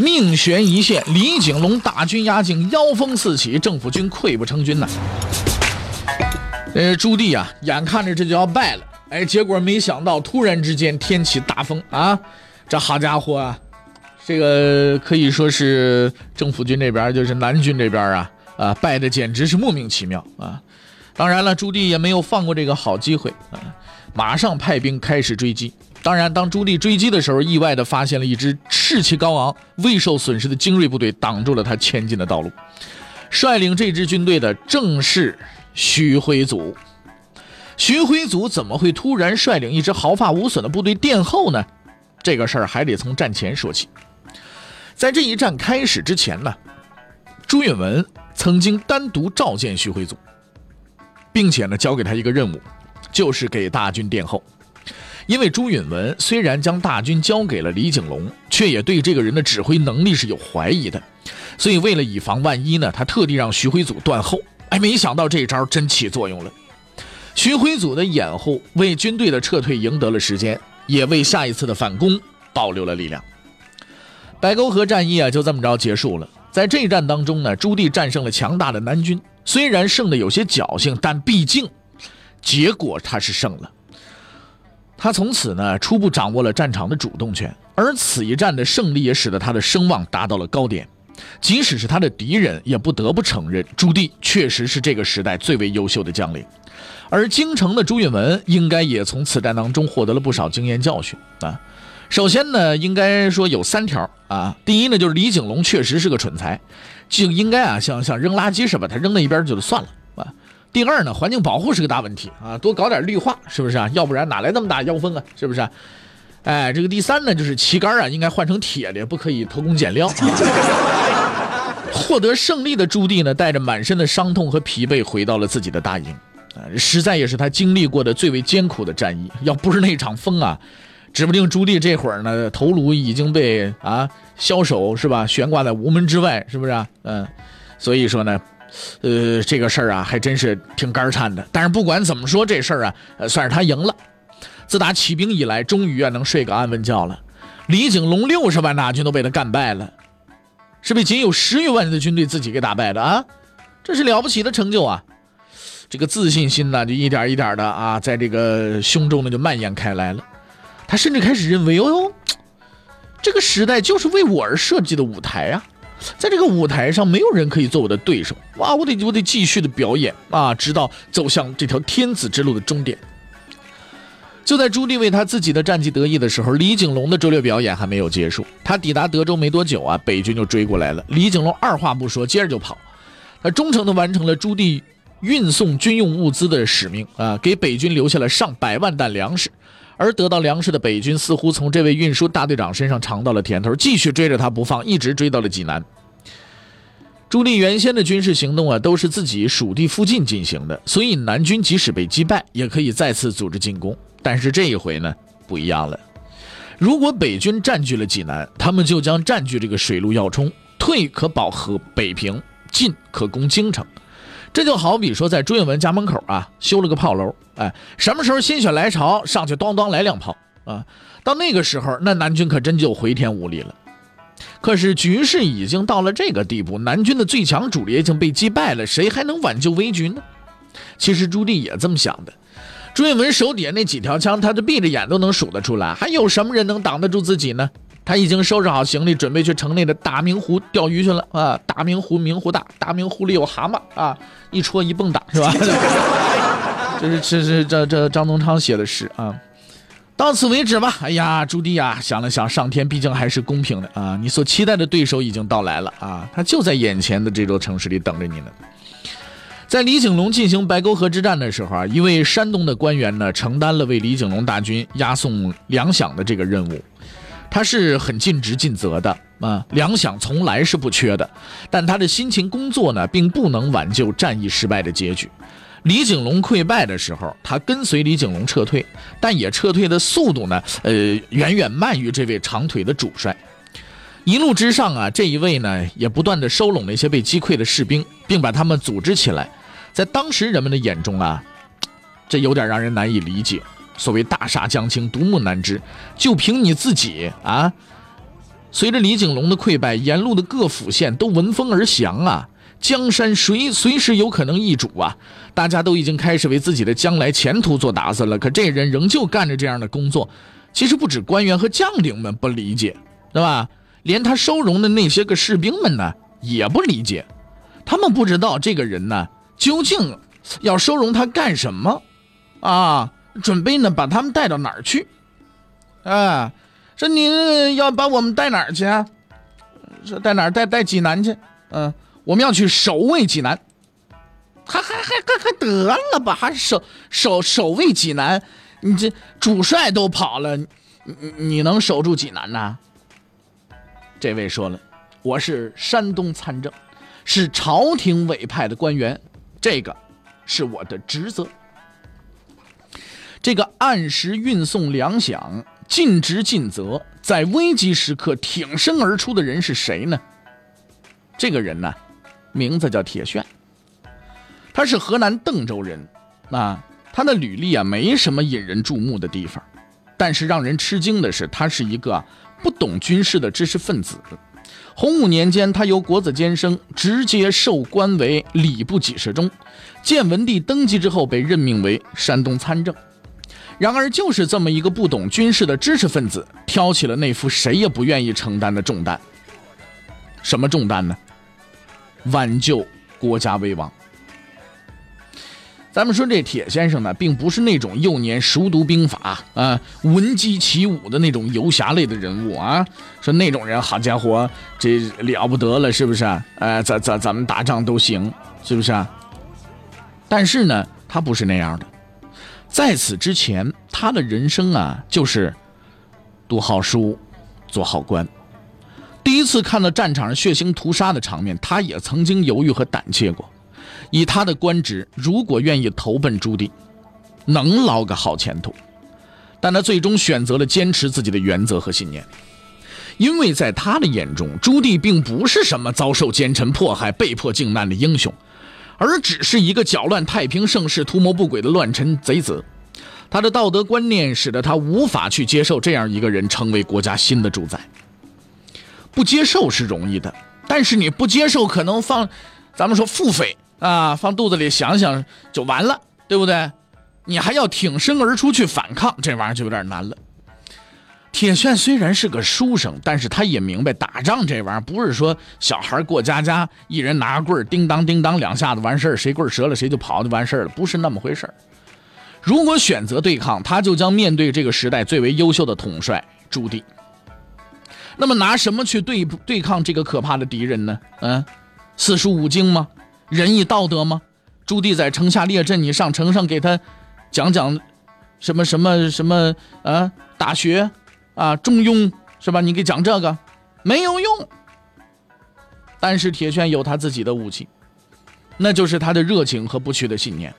命悬一线，李景龙大军压境，妖风四起，政府军溃不成军呐。呃，朱棣啊，眼看着这就要败了，哎，结果没想到突然之间天起大风啊，这好家伙啊！这个可以说是政府军这边，就是南军这边啊，啊败的简直是莫名其妙啊！当然了，朱棣也没有放过这个好机会啊，马上派兵开始追击。当然，当朱棣追击的时候，意外的发现了一支士气高昂、未受损失的精锐部队，挡住了他前进的道路。率领这支军队的正是徐辉祖。徐辉祖怎么会突然率领一支毫发无损的部队殿后呢？这个事儿还得从战前说起。在这一战开始之前呢，朱允文曾经单独召见徐辉祖，并且呢交给他一个任务，就是给大军殿后。因为朱允文虽然将大军交给了李景龙，却也对这个人的指挥能力是有怀疑的，所以为了以防万一呢，他特地让徐辉祖断后。哎，没想到这招真起作用了，徐辉祖的掩护为军队的撤退赢得了时间，也为下一次的反攻保留了力量。白沟河战役啊，就这么着结束了。在这一战当中呢，朱棣战胜了强大的南军，虽然胜的有些侥幸，但毕竟结果他是胜了。他从此呢，初步掌握了战场的主动权，而此一战的胜利也使得他的声望达到了高点。即使是他的敌人，也不得不承认朱棣确实是这个时代最为优秀的将领。而京城的朱允文应该也从此战当中获得了不少经验教训啊。首先呢，应该说有三条啊。第一呢，就是李景龙确实是个蠢材，就应该啊，像像扔垃圾似的，把他扔到一边就算了。第二呢，环境保护是个大问题啊，多搞点绿化是不是啊？要不然哪来那么大妖风啊？是不是？啊哎，这个第三呢，就是旗杆啊，应该换成铁的，不可以偷工减料。获得胜利的朱棣呢，带着满身的伤痛和疲惫回到了自己的大营啊，实在也是他经历过的最为艰苦的战役。要不是那场风啊。指不定朱棣这会儿呢，头颅已经被啊枭首是吧悬挂在无门之外，是不是啊？嗯，所以说呢，呃，这个事儿啊还真是挺肝颤的。但是不管怎么说，这事儿啊，算是他赢了。自打起兵以来，终于啊能睡个安稳觉了。李景龙六十万大军都被他干败了，是被仅有十余万人的军队自己给打败的啊，这是了不起的成就啊！这个自信心呢，就一点一点的啊，在这个胸中呢就蔓延开来了。他甚至开始认为，哦哟，这个时代就是为我而设计的舞台啊，在这个舞台上，没有人可以做我的对手。哇，我得我得继续的表演啊，直到走向这条天子之路的终点。就在朱棣为他自己的战绩得意的时候，李景龙的拙劣表演还没有结束。他抵达德州没多久啊，北军就追过来了。李景龙二话不说，接着就跑。他忠诚地完成了朱棣运送军用物资的使命啊，给北军留下了上百万担粮食。而得到粮食的北军似乎从这位运输大队长身上尝到了甜头，继续追着他不放，一直追到了济南。朱棣原先的军事行动啊，都是自己属地附近进行的，所以南军即使被击败，也可以再次组织进攻。但是这一回呢，不一样了。如果北军占据了济南，他们就将占据这个水陆要冲，退可保和北平，进可攻京城。这就好比说，在朱允文家门口啊，修了个炮楼，哎，什么时候心血来潮，上去咣咣来两炮啊！到那个时候，那南军可真就回天无力了。可是局势已经到了这个地步，南军的最强主力已经被击败了，谁还能挽救危局呢？其实朱棣也这么想的。朱允文手底下那几条枪，他就闭着眼都能数得出来，还有什么人能挡得住自己呢？他已经收拾好行李，准备去城内的大明湖钓鱼去了啊！大明湖明湖大，大明湖里有蛤蟆啊，一戳一蹦跶是吧？这是这是这这张宗昌写的诗啊。到此为止吧。哎呀，朱棣啊，想了想，上天毕竟还是公平的啊！你所期待的对手已经到来了啊，他就在眼前的这座城市里等着你呢。在李景龙进行白沟河之战的时候啊，一位山东的官员呢，承担了为李景龙大军押送粮饷的这个任务。他是很尽职尽责的啊，粮饷从来是不缺的，但他的辛勤工作呢，并不能挽救战役失败的结局。李景龙溃败的时候，他跟随李景龙撤退，但也撤退的速度呢，呃，远远慢于这位长腿的主帅。一路之上啊，这一位呢，也不断的收拢那些被击溃的士兵，并把他们组织起来。在当时人们的眼中啊，这有点让人难以理解。所谓大厦将倾，独木难支，就凭你自己啊！随着李景龙的溃败，沿路的各府县都闻风而降啊！江山谁随时有可能易主啊！大家都已经开始为自己的将来前途做打算了。可这人仍旧干着这样的工作，其实不止官员和将领们不理解，对吧？连他收容的那些个士兵们呢，也不理解。他们不知道这个人呢，究竟要收容他干什么啊？准备呢，把他们带到哪儿去？啊，说你要把我们带哪儿去啊？说带哪儿？带带济南去？嗯，我们要去守卫济南。还还还还还得了吧？还守守守卫济南？你这主帅都跑了，你你能守住济南呐？这位说了，我是山东参政，是朝廷委派的官员，这个是我的职责。这个按时运送粮饷、尽职尽责，在危急时刻挺身而出的人是谁呢？这个人呢，名字叫铁铉，他是河南邓州人。啊，他的履历啊，没什么引人注目的地方，但是让人吃惊的是，他是一个不懂军事的知识分子。洪武年间，他由国子监生直接授官为礼部给事中。建文帝登基之后，被任命为山东参政。然而，就是这么一个不懂军事的知识分子，挑起了那副谁也不愿意承担的重担。什么重担呢？挽救国家危亡。咱们说这铁先生呢，并不是那种幼年熟读兵法啊、闻鸡起舞的那种游侠类的人物啊。说那种人，好家伙，这了不得了，是不是？哎，咱咱咱们打仗都行，是不是？但是呢，他不是那样的。在此之前，他的人生啊，就是读好书，做好官。第一次看到战场上血腥屠杀的场面，他也曾经犹豫和胆怯过。以他的官职，如果愿意投奔朱棣，能捞个好前途。但他最终选择了坚持自己的原则和信念，因为在他的眼中，朱棣并不是什么遭受奸臣迫害、被迫靖难的英雄。而只是一个搅乱太平盛世、图谋不轨的乱臣贼子，他的道德观念使得他无法去接受这样一个人成为国家新的主宰。不接受是容易的，但是你不接受，可能放，咱们说腹诽啊，放肚子里想想就完了，对不对？你还要挺身而出去反抗，这玩意儿就有点难了。铁铉虽然是个书生，但是他也明白打仗这玩意儿不是说小孩过家家，一人拿棍儿叮当叮当两下子完事儿，谁棍儿折了谁就跑就完事儿了，不是那么回事儿。如果选择对抗，他就将面对这个时代最为优秀的统帅朱棣。那么拿什么去对对抗这个可怕的敌人呢？嗯，四书五经吗？仁义道德吗？朱棣在城下列阵，你上城上给他讲讲什么什么什么啊？大学。啊，中庸是吧？你给讲这个没有用。但是铁铉有他自己的武器，那就是他的热情和不屈的信念。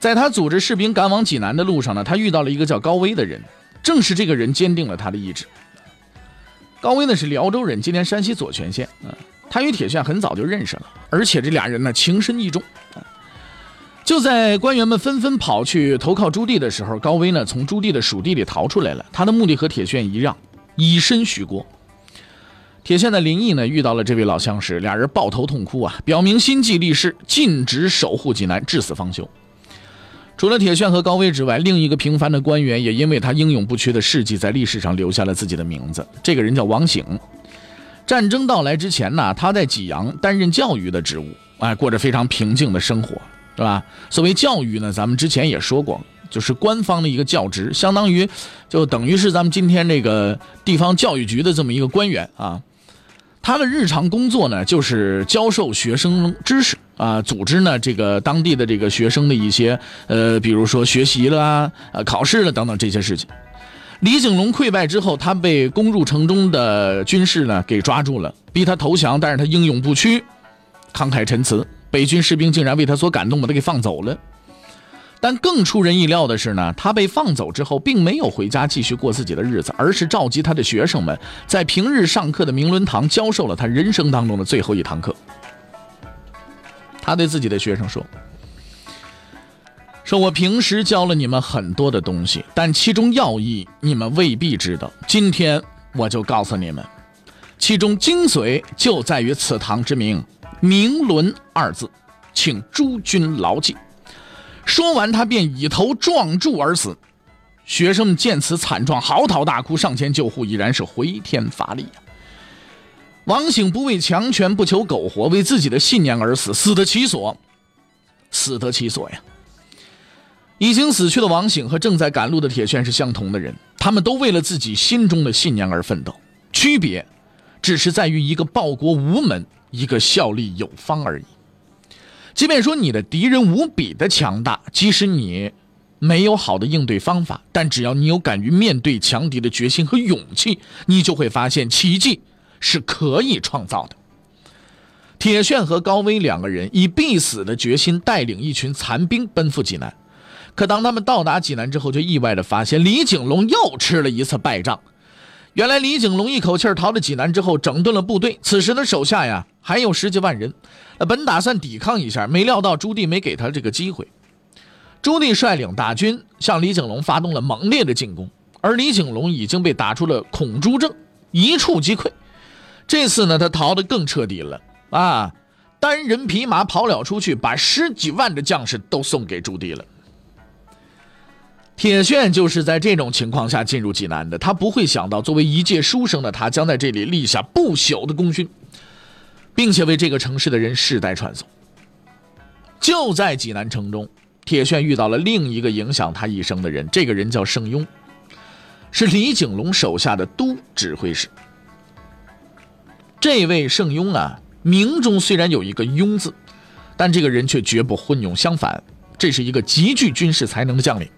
在他组织士兵赶往济南的路上呢，他遇到了一个叫高威的人，正是这个人坚定了他的意志。高威呢是辽州人，今天山西左权县。嗯，他与铁铉很早就认识了，而且这俩人呢情深意重。就在官员们纷纷跑去投靠朱棣的时候，高威呢从朱棣的属地里逃出来了。他的目的和铁铉一样，以身许国。铁铉的林毅呢遇到了这位老相识，俩人抱头痛哭啊，表明心迹立誓，尽职守护济南，至死方休。除了铁铉和高威之外，另一个平凡的官员也因为他英勇不屈的事迹，在历史上留下了自己的名字。这个人叫王醒。战争到来之前呢，他在济阳担任教育的职务，哎，过着非常平静的生活。是吧？所谓教育呢，咱们之前也说过，就是官方的一个教职，相当于就等于是咱们今天这个地方教育局的这么一个官员啊。他的日常工作呢，就是教授学生知识啊，组织呢这个当地的这个学生的一些呃，比如说学习了啊、考试了等等这些事情。李景龙溃败之后，他被攻入城中的军士呢给抓住了，逼他投降，但是他英勇不屈，慷慨陈词，北军士兵竟然为他所感动，把他给放走了。但更出人意料的是呢，他被放走之后，并没有回家继续过自己的日子，而是召集他的学生们，在平日上课的明伦堂教授了他人生当中的最后一堂课。他对自己的学生说。说我平时教了你们很多的东西，但其中要义你们未必知道。今天我就告诉你们，其中精髓就在于此堂之名“明伦”二字，请诸君牢记。说完，他便以头撞柱而死。学生们见此惨状，嚎啕大哭，上前救护，已然是回天乏力呀。王醒不畏强权，不求苟活，为自己的信念而死，死得其所，死得其所呀。已经死去的王醒和正在赶路的铁铉是相同的人，他们都为了自己心中的信念而奋斗，区别只是在于一个报国无门，一个效力有方而已。即便说你的敌人无比的强大，即使你没有好的应对方法，但只要你有敢于面对强敌的决心和勇气，你就会发现奇迹是可以创造的。铁铉和高威两个人以必死的决心带领一群残兵奔赴济南。可当他们到达济南之后，就意外的发现李景龙又吃了一次败仗。原来李景龙一口气逃到济南之后，整顿了部队。此时的手下呀还有十几万人，本打算抵抗一下，没料到朱棣没给他这个机会。朱棣率领大军向李景龙发动了猛烈的进攻，而李景龙已经被打出了恐朱症，一触即溃。这次呢，他逃得更彻底了啊，单人匹马跑了出去，把十几万的将士都送给朱棣了。铁铉就是在这种情况下进入济南的。他不会想到，作为一介书生的他，将在这里立下不朽的功勋，并且为这个城市的人世代传颂。就在济南城中，铁铉遇到了另一个影响他一生的人，这个人叫盛庸，是李景龙手下的都指挥使。这位盛庸啊，名中虽然有一个“庸”字，但这个人却绝不昏庸，相反，这是一个极具军事才能的将领。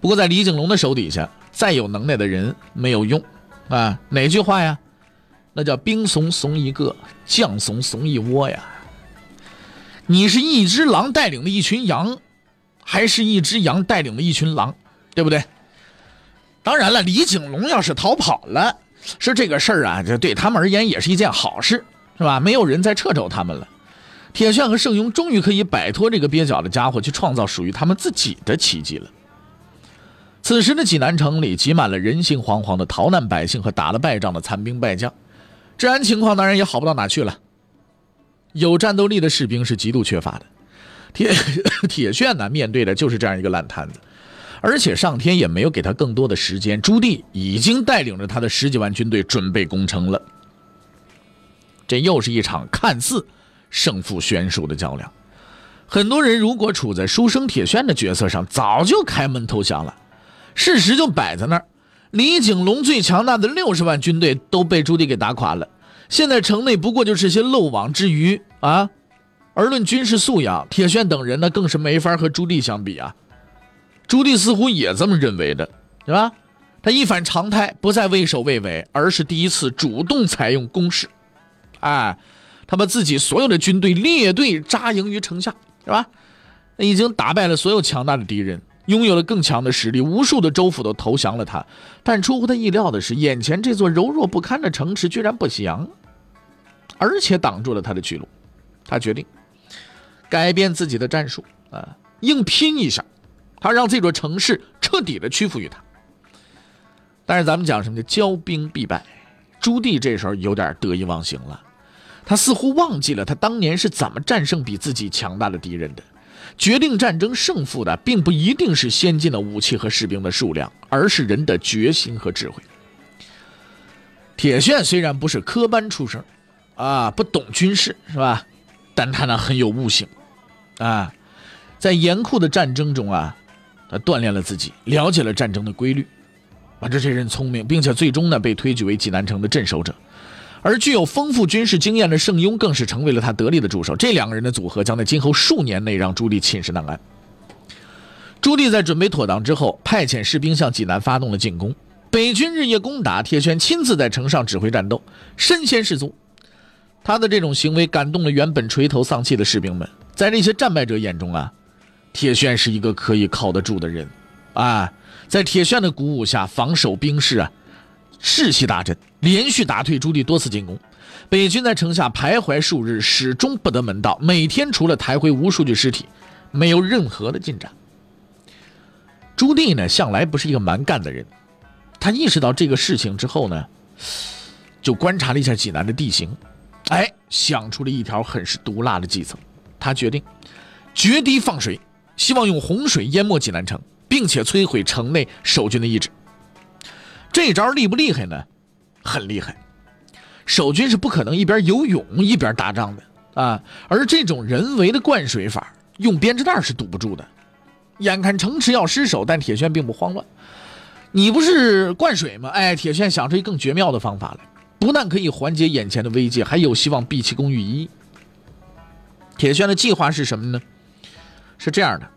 不过，在李景龙的手底下，再有能耐的人没有用，啊，哪句话呀？那叫兵怂怂一个，将怂怂一窝呀。你是一只狼带领了一群羊，还是一只羊带领了一群狼，对不对？当然了，李景龙要是逃跑了，是这个事儿啊，这对他们而言也是一件好事，是吧？没有人再掣肘他们了。铁铉和盛庸终于可以摆脱这个蹩脚的家伙，去创造属于他们自己的奇迹了。此时的济南城里挤满了人心惶惶的逃难百姓和打了败仗的残兵败将，治安情况当然也好不到哪去了。有战斗力的士兵是极度缺乏的，铁 铁铉呢面对的就是这样一个烂摊子，而且上天也没有给他更多的时间。朱棣已经带领着他的十几万军队准备攻城了，这又是一场看似胜负悬殊的较量。很多人如果处在书生铁铉的角色上，早就开门投降了。事实就摆在那儿，李景龙最强大的六十万军队都被朱棣给打垮了。现在城内不过就是些漏网之鱼啊！而论军事素养，铁铉等人呢更是没法和朱棣相比啊。朱棣似乎也这么认为的，对吧？他一反常态，不再畏首畏尾，而是第一次主动采用攻势。哎，他把自己所有的军队列队扎营于城下，是吧？已经打败了所有强大的敌人。拥有了更强的实力，无数的州府都投降了他。但出乎他意料的是，眼前这座柔弱不堪的城池居然不降，而且挡住了他的去路。他决定改变自己的战术啊，硬拼一下，他让这座城市彻底的屈服于他。但是咱们讲什么叫骄兵必败？朱棣这时候有点得意忘形了，他似乎忘记了他当年是怎么战胜比自己强大的敌人的。决定战争胜负的，并不一定是先进的武器和士兵的数量，而是人的决心和智慧。铁铉虽然不是科班出身，啊，不懂军事是吧？但他呢很有悟性，啊，在严酷的战争中啊，他锻炼了自己，了解了战争的规律，啊，这些人聪明，并且最终呢被推举为济南城的镇守者。而具有丰富军事经验的盛庸更是成为了他得力的助手。这两个人的组合将在今后数年内让朱棣寝食难安。朱棣在准备妥当之后，派遣士兵向济南发动了进攻。北军日夜攻打，铁铉亲自在城上指挥战斗，身先士卒。他的这种行为感动了原本垂头丧气的士兵们，在这些战败者眼中啊，铁铉是一个可以靠得住的人。啊，在铁铉的鼓舞下，防守兵士啊士气大振，连续打退朱棣多次进攻。北军在城下徘徊数日，始终不得门道，每天除了抬回无数具尸体，没有任何的进展。朱棣呢，向来不是一个蛮干的人。他意识到这个事情之后呢，就观察了一下济南的地形，哎，想出了一条很是毒辣的计策。他决定决堤放水，希望用洪水淹没济南城，并且摧毁城内守军的意志。这招厉不厉害呢？很厉害。守军是不可能一边游泳一边打仗的啊，而这种人为的灌水法，用编织袋是堵不住的。眼看城池要失守，但铁铉并不慌乱。你不是灌水吗？哎，铁铉想出一更绝妙的方法来，不但可以缓解眼前的危机，还有希望避其功于一。铁铉的计划是什么呢？是这样的，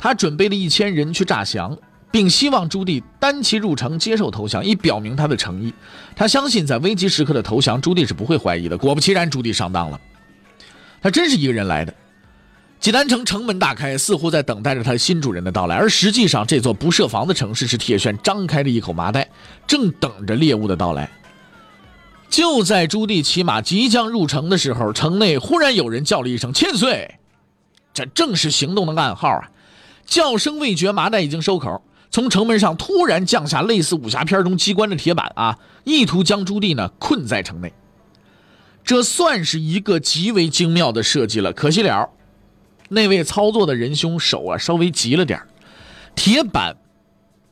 他准备了一千人去诈降，并希望朱棣单骑入城接受投降，以表明他的诚意。他相信在危急时刻的投降，朱棣是不会怀疑的。果不其然，朱棣上当了，他真是一个人来的。济南城城门大开，似乎在等待着他新主人的到来，而实际上，这座不设防的城市是铁铉张开的一口麻袋，正等着猎物的到来。就在朱棣骑马即将入城的时候，城内忽然有人叫了一声“千岁”，这正是行动的暗号啊！叫声未绝，麻袋已经收口，从城门上突然降下类似武侠片中机关的铁板啊，意图将朱棣呢困在城内。这算是一个极为精妙的设计了，可惜了。那位操作的仁兄手啊稍微急了点铁板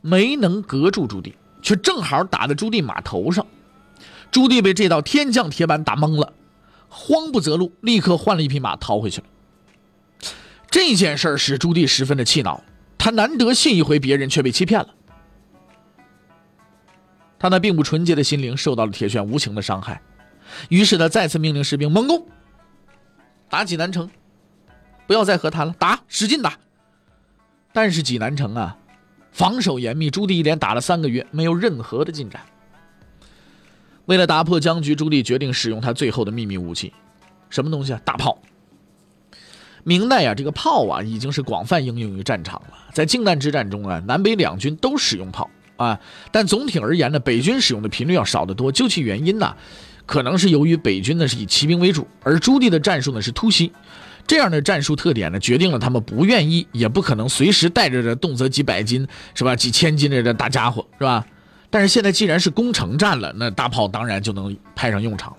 没能隔住朱棣，却正好打在朱棣马头上。朱棣被这道天降铁板打懵了，慌不择路，立刻换了一匹马逃回去了。这件事使朱棣十分的气恼，他难得信一回别人，却被欺骗了。他那并不纯洁的心灵受到了铁铉无情的伤害，于是他再次命令士兵猛攻，打济南城。不要再和谈了，打，使劲打。但是济南城啊，防守严密，朱棣一连打了三个月，没有任何的进展。为了打破僵局，朱棣决定使用他最后的秘密武器，什么东西啊？大炮。明代啊，这个炮啊，已经是广泛应用于战场了。在靖难之战中啊，南北两军都使用炮啊，但总体而言呢，北军使用的频率要少得多。究其原因呢，可能是由于北军呢是以骑兵为主，而朱棣的战术呢是突袭。这样的战术特点呢，决定了他们不愿意，也不可能随时带着这动辄几百斤，是吧？几千斤的这大家伙，是吧？但是现在既然是攻城战了，那大炮当然就能派上用场了。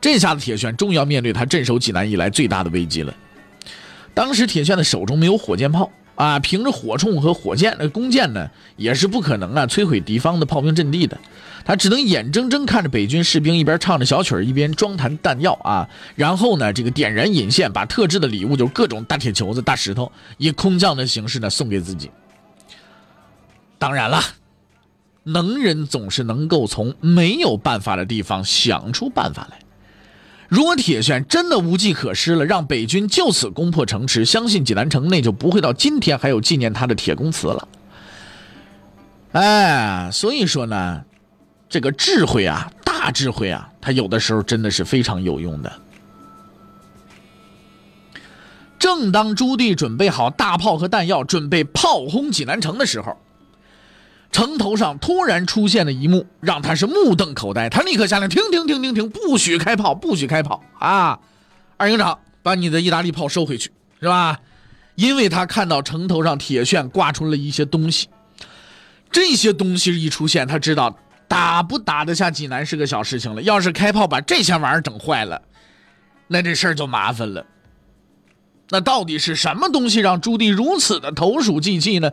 这下子铁铉终于要面对他镇守济南以来最大的危机了。当时铁铉的手中没有火箭炮。啊，凭着火铳和火箭，那弓箭呢，也是不可能啊摧毁敌方的炮兵阵地的。他只能眼睁睁看着北军士兵一边唱着小曲，一边装弹弹药啊，然后呢，这个点燃引线，把特制的礼物，就是各种大铁球子、大石头，以空降的形式呢送给自己。当然了，能人总是能够从没有办法的地方想出办法来。如果铁铉真的无计可施了，让北军就此攻破城池，相信济南城内就不会到今天还有纪念他的铁公祠了。哎，所以说呢，这个智慧啊，大智慧啊，他有的时候真的是非常有用的。正当朱棣准备好大炮和弹药，准备炮轰济南城的时候。城头上突然出现的一幕，让他是目瞪口呆。他立刻下令：停停停停停，不许开炮，不许开炮啊！二营长，把你的意大利炮收回去，是吧？因为他看到城头上铁铉挂出了一些东西，这些东西一出现，他知道打不打得下济南是个小事情了。要是开炮把这些玩意儿整坏了，那这事儿就麻烦了。那到底是什么东西让朱棣如此的投鼠忌器呢？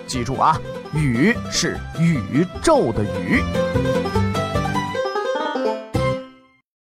记住啊，宇是宇宙的宇。